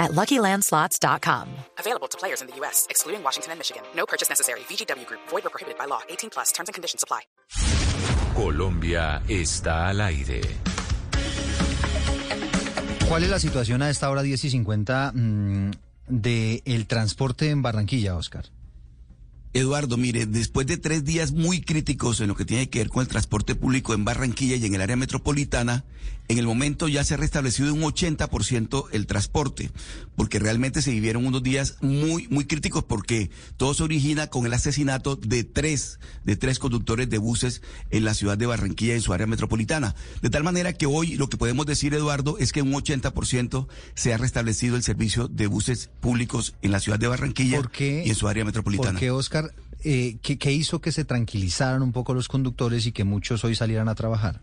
at LuckyLandSlots.com. Available to players in the U.S., excluding Washington and Michigan. No purchase necessary. VGW Group. Void or prohibited by law. 18 plus. Terms and conditions apply. Colombia está al aire. ¿Cuál es la situación a esta hora 10 y 50 mm, del transporte en Barranquilla, Oscar? Eduardo, mire, después de tres días muy críticos en lo que tiene que ver con el transporte público en Barranquilla y en el área metropolitana, en el momento ya se ha restablecido un 80% el transporte, porque realmente se vivieron unos días muy, muy críticos porque todo se origina con el asesinato de tres, de tres conductores de buses en la ciudad de Barranquilla y en su área metropolitana. De tal manera que hoy lo que podemos decir, Eduardo, es que un 80% se ha restablecido el servicio de buses públicos en la ciudad de Barranquilla ¿Por qué? y en su área metropolitana. Porque, Oscar, eh, ¿qué, qué hizo que se tranquilizaran un poco los conductores y que muchos hoy salieran a trabajar?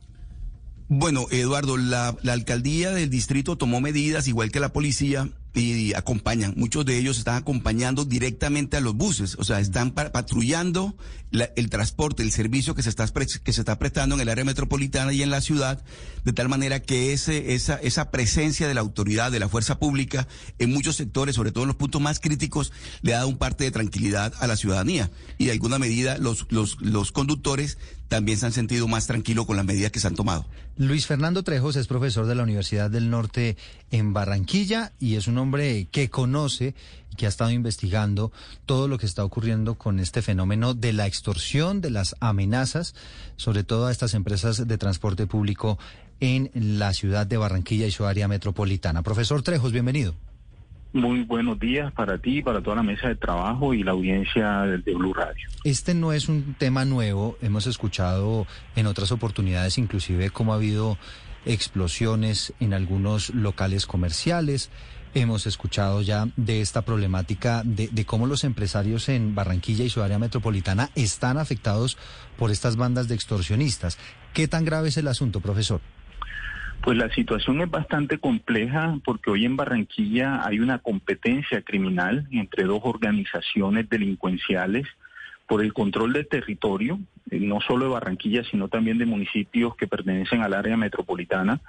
Bueno, Eduardo, la, la, alcaldía del distrito tomó medidas, igual que la policía, y acompañan. Muchos de ellos están acompañando directamente a los buses, o sea, están pa patrullando la, el transporte, el servicio que se, está que se está prestando en el área metropolitana y en la ciudad, de tal manera que ese, esa, esa presencia de la autoridad, de la fuerza pública, en muchos sectores, sobre todo en los puntos más críticos, le ha dado un parte de tranquilidad a la ciudadanía. Y de alguna medida los, los, los conductores también se han sentido más tranquilos con las medidas que se han tomado. Luis Fernando Trejos es profesor de la Universidad del Norte en Barranquilla y es un hombre que conoce y que ha estado investigando todo lo que está ocurriendo con este fenómeno de la extorsión, de las amenazas, sobre todo a estas empresas de transporte público en la ciudad de Barranquilla y su área metropolitana. Profesor Trejos, bienvenido. Muy buenos días para ti, para toda la mesa de trabajo y la audiencia de Blue Radio. Este no es un tema nuevo, hemos escuchado en otras oportunidades inclusive cómo ha habido explosiones en algunos locales comerciales. Hemos escuchado ya de esta problemática de, cómo los empresarios en Barranquilla y su área metropolitana están afectados por estas bandas de extorsionistas. ¿Qué tan grave es el asunto, profesor? Pues la situación es bastante compleja porque hoy en Barranquilla hay una competencia criminal entre dos organizaciones delincuenciales por el control del territorio, eh, no solo de Barranquilla, sino también de municipios que pertenecen al área metropolitana,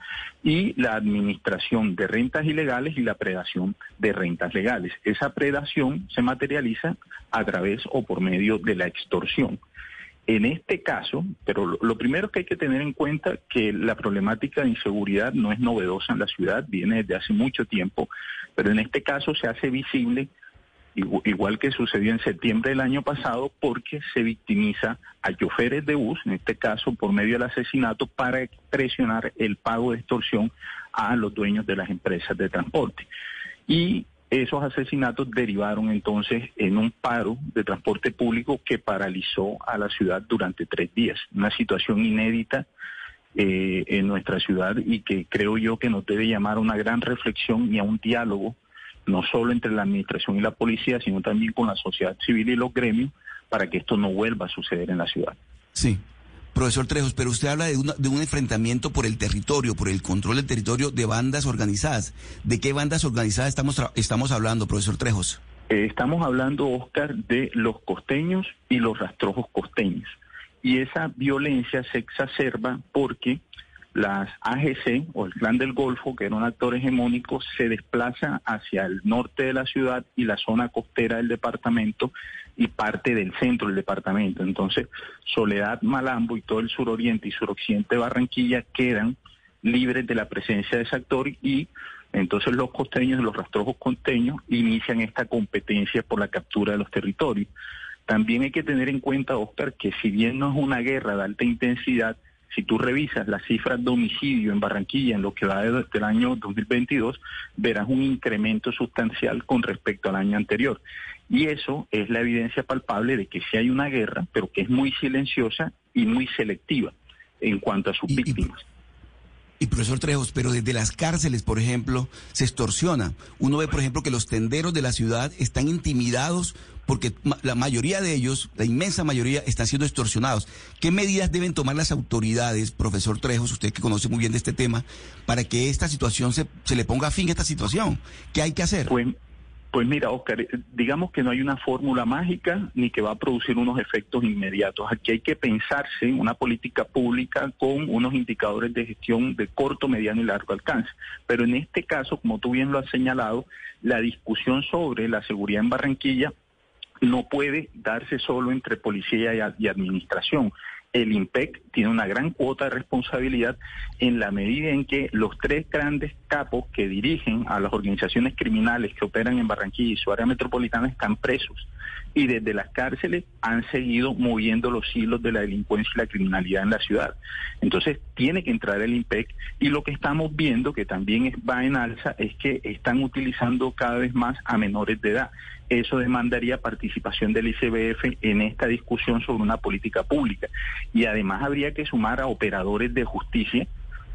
y la administración de rentas ilegales y la predación de rentas legales. Esa predación se materializa a través o por medio de la extorsión. En este caso, pero lo primero que hay que tener en cuenta que la problemática de inseguridad no es novedosa en la ciudad, viene desde hace mucho tiempo, pero en este caso se hace visible igual que sucedió en septiembre del año pasado, porque se victimiza a choferes de bus, en este caso por medio del asesinato, para presionar el pago de extorsión a los dueños de las empresas de transporte. Y esos asesinatos derivaron entonces en un paro de transporte público que paralizó a la ciudad durante tres días. Una situación inédita eh, en nuestra ciudad y que creo yo que nos debe llamar a una gran reflexión y a un diálogo, no solo entre la administración y la policía, sino también con la sociedad civil y los gremios, para que esto no vuelva a suceder en la ciudad. Sí, Profesor Trejos, pero usted habla de, una, de, un enfrentamiento por el territorio, por el control del territorio de bandas organizadas. ¿De qué bandas organizadas estamos, estamos hablando, profesor Trejos? Eh, estamos hablando, Oscar, de los costeños y los rastrojos costeños. Y esa violencia se exacerba porque las AGC o el Clan del Golfo, que era un actor hegemónico, se desplaza hacia el norte de la ciudad y la zona costera del departamento y parte del centro del departamento. Entonces, Soledad, Malambo y todo el suroriente y suroccidente de Barranquilla quedan libres de la presencia de ese actor y entonces los costeños, los rastrojos costeños, inician esta competencia por la captura de los territorios. También hay que tener en cuenta, Oscar, que si bien no es una guerra de alta intensidad, si tú revisas las cifras de homicidio en Barranquilla en lo que va desde el año 2022, verás un incremento sustancial con respecto al año anterior. Y eso es la evidencia palpable de que sí hay una guerra, pero que es muy silenciosa y muy selectiva en cuanto a sus y, víctimas. Y profesor Trejos, pero desde las cárceles, por ejemplo, se extorsiona. Uno ve, por ejemplo, que los tenderos de la ciudad están intimidados porque la mayoría de ellos, la inmensa mayoría, están siendo extorsionados. ¿Qué medidas deben tomar las autoridades, profesor Trejos, usted que conoce muy bien de este tema, para que esta situación se, se le ponga fin a esta situación? ¿Qué hay que hacer? Pues, pues mira, Oscar, digamos que no hay una fórmula mágica ni que va a producir unos efectos inmediatos. Aquí hay que pensarse en una política pública con unos indicadores de gestión de corto, mediano y largo alcance. Pero en este caso, como tú bien lo has señalado, la discusión sobre la seguridad en Barranquilla no puede darse solo entre policía y, administración. El IMPEC tiene una gran cuota de responsabilidad en la medida en que los tres grandes capos que dirigen a las organizaciones criminales que operan en Barranquilla y su área metropolitana están presos y desde las cárceles han seguido moviendo los hilos de la delincuencia y la criminalidad en la ciudad. Entonces tiene que entrar el IMPEC y lo que estamos viendo, que también va en alza, es que están utilizando cada vez más a menores de edad. Eso demandaría participación del ICBF en esta discusión sobre una política pública. Y además habría que sumar a operadores de justicia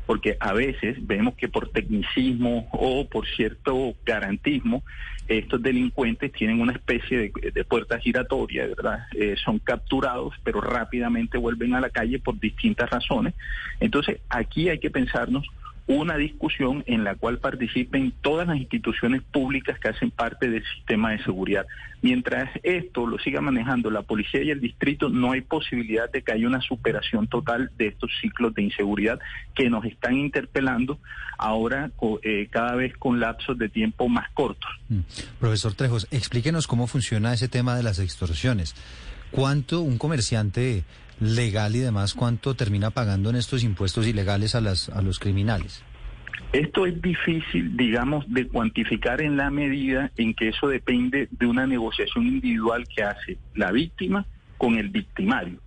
porque a veces vemos que por tecnicismo o por cierto garantismo, estos delincuentes tienen una especie de, puerta giratoria, ¿verdad? Eh, son capturados, pero rápidamente vuelven a la calle por distintas razones. Entonces, aquí hay que pensarnos una discusión en la cual participen todas las instituciones públicas que hacen parte del sistema de seguridad. Mientras esto lo siga manejando la policía y el distrito, no hay posibilidad de que haya una superación total de estos ciclos de inseguridad que nos están interpelando ahora eh, cada vez con lapsos de tiempo más cortos. Mm. Profesor Trejos, explíquenos cómo funciona ese tema de las extorsiones. ¿Cuánto un comerciante legal y demás, cuánto termina pagando en estos impuestos ilegales a, las, a los criminales? Esto es difícil, digamos, de cuantificar en la medida en que eso depende de una negociación individual que hace la víctima con el victimario.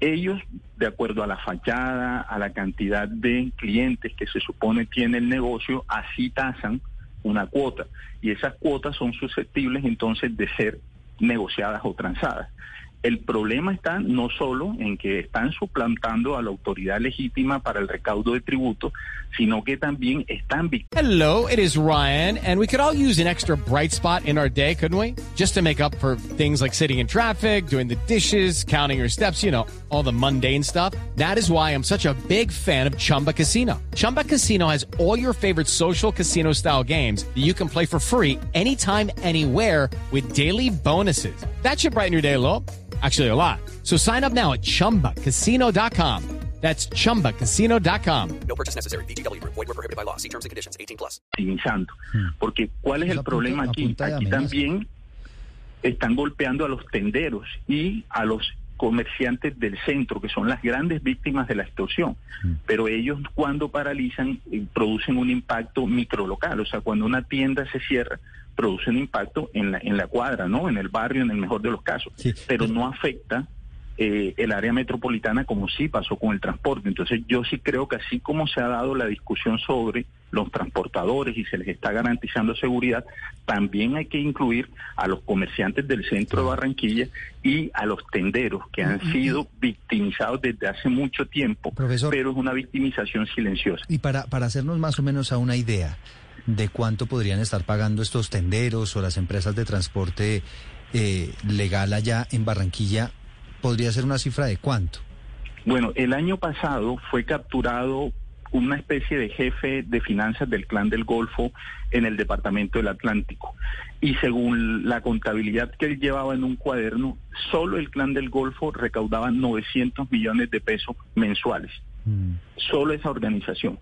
Ellos, de acuerdo a la fachada, a la cantidad de clientes que se supone tiene el negocio, así tasan una cuota. Y esas cuotas son susceptibles entonces de ser negociadas o transadas. El problema está no solo en que están suplantando a la autoridad legítima para el recaudo de tributo, sino que también están Hello, it is Ryan, and we could all use an extra bright spot in our day, couldn't we? Just to make up for things like sitting in traffic, doing the dishes, counting your steps, you know, all the mundane stuff. That is why I'm such a big fan of Chumba Casino. Chumba Casino has all your favorite social casino style games that you can play for free anytime, anywhere with daily bonuses. That should brighten your day a. Actually, a lot. So sign up now at chumbacasino.com. That's chumbacasino.com. No purchase necessary. BGW. Void were prohibited by law. See terms and conditions 18 plus. Porque ¿cuál es el problema aquí? Aquí también están golpeando a los tenderos y a los comerciantes del centro, que son las grandes víctimas de la extorsión. Hmm. Pero ellos cuando paralizan eh, producen un impacto microlocal, o sea, cuando una tienda se cierra, produce un impacto en la, en la cuadra, ¿no? En el barrio, en el mejor de los casos. Pero no afecta eh, el área metropolitana como sí pasó con el transporte. Entonces yo sí creo que así como se ha dado la discusión sobre los transportadores y se les está garantizando seguridad, también hay que incluir a los comerciantes del centro de Barranquilla y a los tenderos que han sido victimizados desde hace mucho tiempo, pero es una victimización silenciosa. Y para, para hacernos más o menos a una idea, de cuánto podrían estar pagando estos tenderos o las empresas de transporte eh, legal allá en Barranquilla, ¿podría ser una cifra de cuánto? Bueno, el año pasado fue capturado una especie de jefe de finanzas del clan del Golfo en el departamento del Atlántico. Y según la contabilidad que él llevaba en un cuaderno, solo el clan del Golfo recaudaba 900 millones de pesos mensuales. Mm. Solo esa organización.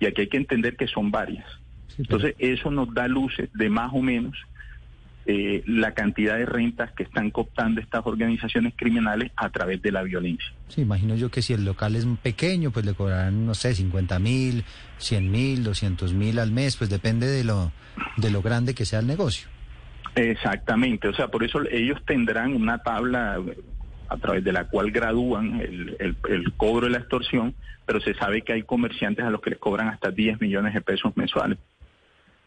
Y aquí hay que entender que son varias. Entonces, eso nos da luces de más o menos eh, la cantidad de rentas que están cooptando estas organizaciones criminales a través de la violencia. Sí, imagino yo que si el local es pequeño, pues le cobrarán, no sé, 50 mil, 100 mil, 200 mil al mes, pues depende de lo, de lo grande que sea el negocio. Exactamente, o sea, por eso ellos tendrán una tabla a través de la cual gradúan el, el, cobro de la extorsión, pero se sabe que hay comerciantes a los que les cobran hasta 10 millones de pesos mensuales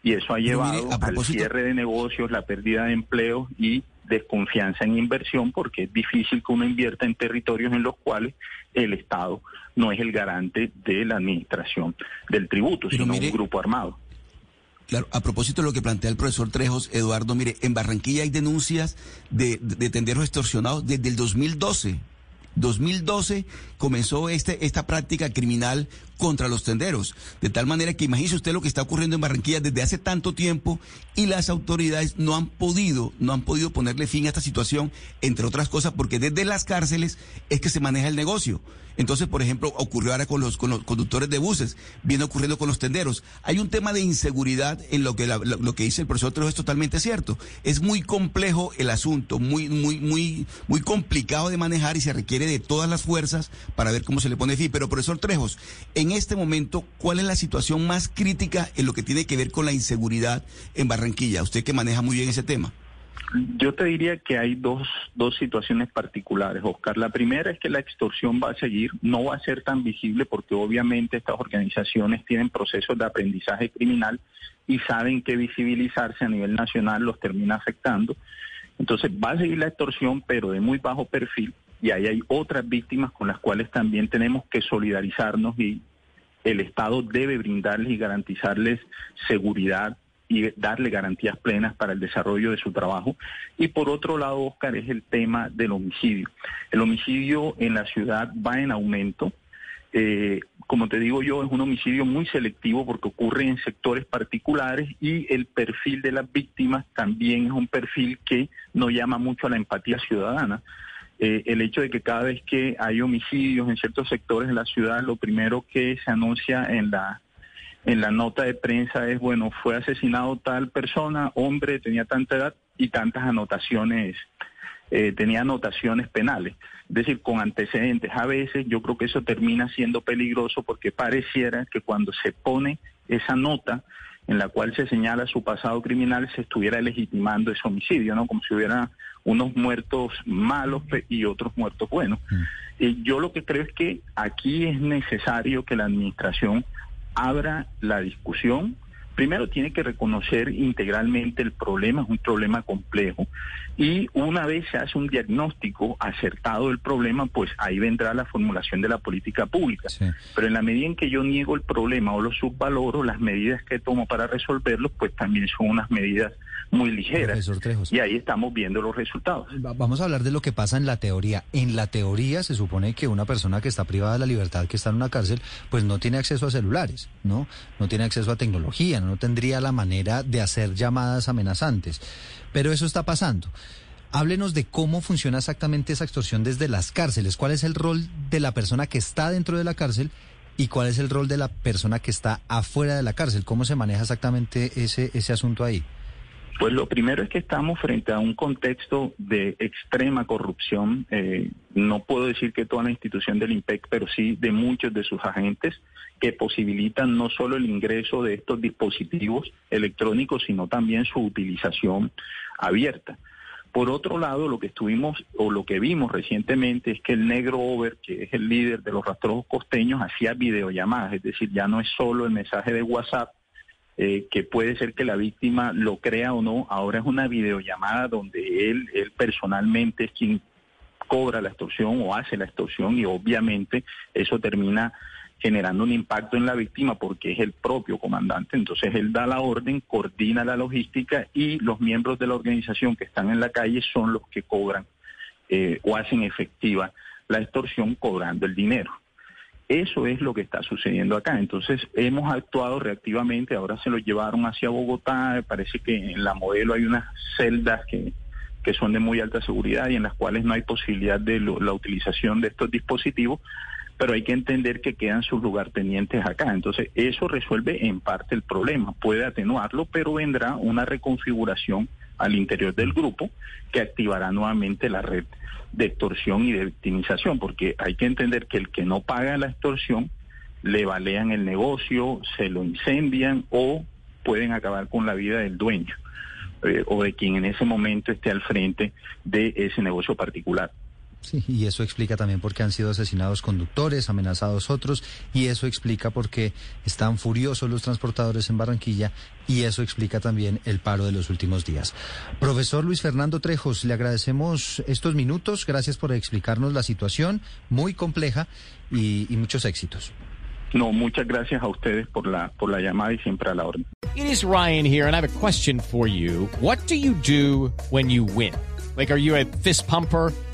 y eso ha llevado al cierre de negocios, la pérdida de empleo y desconfianza en inversión porque es difícil que uno invierta en territorios en los cuales el Estado no es el garante de la administración del tributo, sino un grupo armado. Claro, a propósito de lo que plantea el profesor Trejos, Eduardo, mire, en Barranquilla hay denuncias de, de tenderos extorsionados desde el 2012. 2012 comenzó este, esta práctica criminal contra los tenderos. De tal manera que imagínese usted lo que está ocurriendo en Barranquilla desde hace tanto tiempo y las autoridades no han podido, no han podido ponerle fin a esta situación, entre otras cosas, porque desde las cárceles es que se maneja el negocio. Entonces, por ejemplo, ocurrió ahora con los, con los conductores de buses, viene ocurriendo con los tenderos. Hay un tema de inseguridad en lo que, lo, que dice el profesor Trejo es totalmente cierto. Es muy complejo el asunto, muy, muy, muy, muy complicado de manejar y se requiere de todas las fuerzas para ver cómo se le pone fin. Pero, profesor Trejos, en este momento, ¿cuál es la situación más crítica en lo que tiene que ver con la inseguridad en Barranquilla? Usted que maneja muy bien ese tema. Yo te diría que hay dos, dos situaciones particulares, Oscar. La primera es que la extorsión va a seguir, no va a ser tan visible porque obviamente estas organizaciones tienen procesos de aprendizaje criminal y saben que visibilizarse a nivel nacional los termina afectando. Entonces va a seguir la extorsión, pero de muy bajo perfil, y ahí hay otras víctimas con las cuales también tenemos que solidarizarnos y el Estado debe brindarles y garantizarles seguridad y darle garantías plenas para el desarrollo de su trabajo. Y por otro lado, Oscar, es el tema del homicidio. El homicidio en la ciudad va en aumento. Eh, como te digo yo, es un homicidio muy selectivo porque ocurre en sectores particulares y el perfil de las víctimas también es un perfil que no llama mucho a la empatía ciudadana. Eh, el hecho de que cada vez que hay homicidios en ciertos sectores de la ciudad, lo primero que se anuncia en la en la nota de prensa es, bueno, fue asesinado tal persona, hombre, tenía tanta edad y tantas anotaciones, eh, tenía anotaciones penales. Es decir, con antecedentes. A veces yo creo que eso termina siendo peligroso porque pareciera que cuando se pone esa nota en la cual se señala su pasado criminal, se estuviera legitimando ese homicidio, ¿no? Como si hubiera unos muertos malos y otros muertos buenos. Mm. Y yo lo que creo es que aquí es necesario que la administración abra la discusión. Primero tiene que reconocer integralmente el problema, es un problema complejo, y una vez se hace un diagnóstico acertado del problema, pues ahí vendrá la formulación de la política pública. Pero en la medida en que yo niego el problema o lo subvaloro, las medidas que tomo para resolverlo, pues también son unas medidas muy ligeras. Y ahí estamos viendo los resultados. Vamos a hablar de lo que pasa en la teoría. En la teoría se supone que una persona que está privada de la libertad, que está en una cárcel, pues no tiene acceso a celulares, ¿no? No tiene acceso a tecnología, no tendría la manera de hacer llamadas amenazantes. Pero eso está pasando. Háblenos de cómo funciona exactamente esa extorsión desde las cárceles. ¿Cuál es el rol de la persona que está dentro de la cárcel y cuál es el rol de la persona que está afuera de la cárcel? ¿Cómo se maneja exactamente ese, ese asunto ahí? Pues lo primero es que estamos frente a un contexto de extrema corrupción. Eh, no puedo decir que toda la institución del IMPEC, pero sí de muchos de sus agentes que posibilitan no solo el ingreso de estos dispositivos electrónicos, sino también su utilización abierta. Por otro lado, lo que estuvimos o lo que vimos recientemente es que el negro over, que es el líder de los rastros costeños, hacía videollamadas, es decir, ya no es solo el mensaje de WhatsApp, eh, que puede ser que la víctima lo crea o no, ahora es una videollamada donde él, él personalmente es quien cobra la extorsión o hace la extorsión y obviamente eso termina generando un impacto en la víctima porque es el propio comandante. Entonces él da la orden, coordina la logística y los miembros de la organización que están en la calle son los que cobran eh, o hacen efectiva la extorsión cobrando el dinero. Eso es lo que está sucediendo acá. Entonces hemos actuado reactivamente, ahora se lo llevaron hacia Bogotá, parece que en la modelo hay unas celdas que, que son de muy alta seguridad y en las cuales no hay posibilidad de la utilización de estos dispositivos, pero hay que entender que quedan sus lugartenientes acá. Entonces eso resuelve en parte el problema, puede atenuarlo, pero vendrá una reconfiguración al interior del grupo que activará nuevamente la red de extorsión y de victimización, porque hay que entender que el que no paga la extorsión le balean el negocio, se lo incendian o pueden acabar con la vida del dueño eh, o de quien en ese momento esté al frente de ese negocio particular. Sí, y eso explica también por qué han sido asesinados conductores, amenazados otros, y eso explica por qué están furiosos los transportadores en Barranquilla, y eso explica también el paro de los últimos días. Profesor Luis Fernando Trejos, le agradecemos estos minutos, gracias por explicarnos la situación muy compleja y, y muchos éxitos. No, muchas gracias a ustedes por la, por la llamada y siempre a la orden. It is Ryan here, and I have a question for you. What do you do when you win? Like, are you a fist pumper?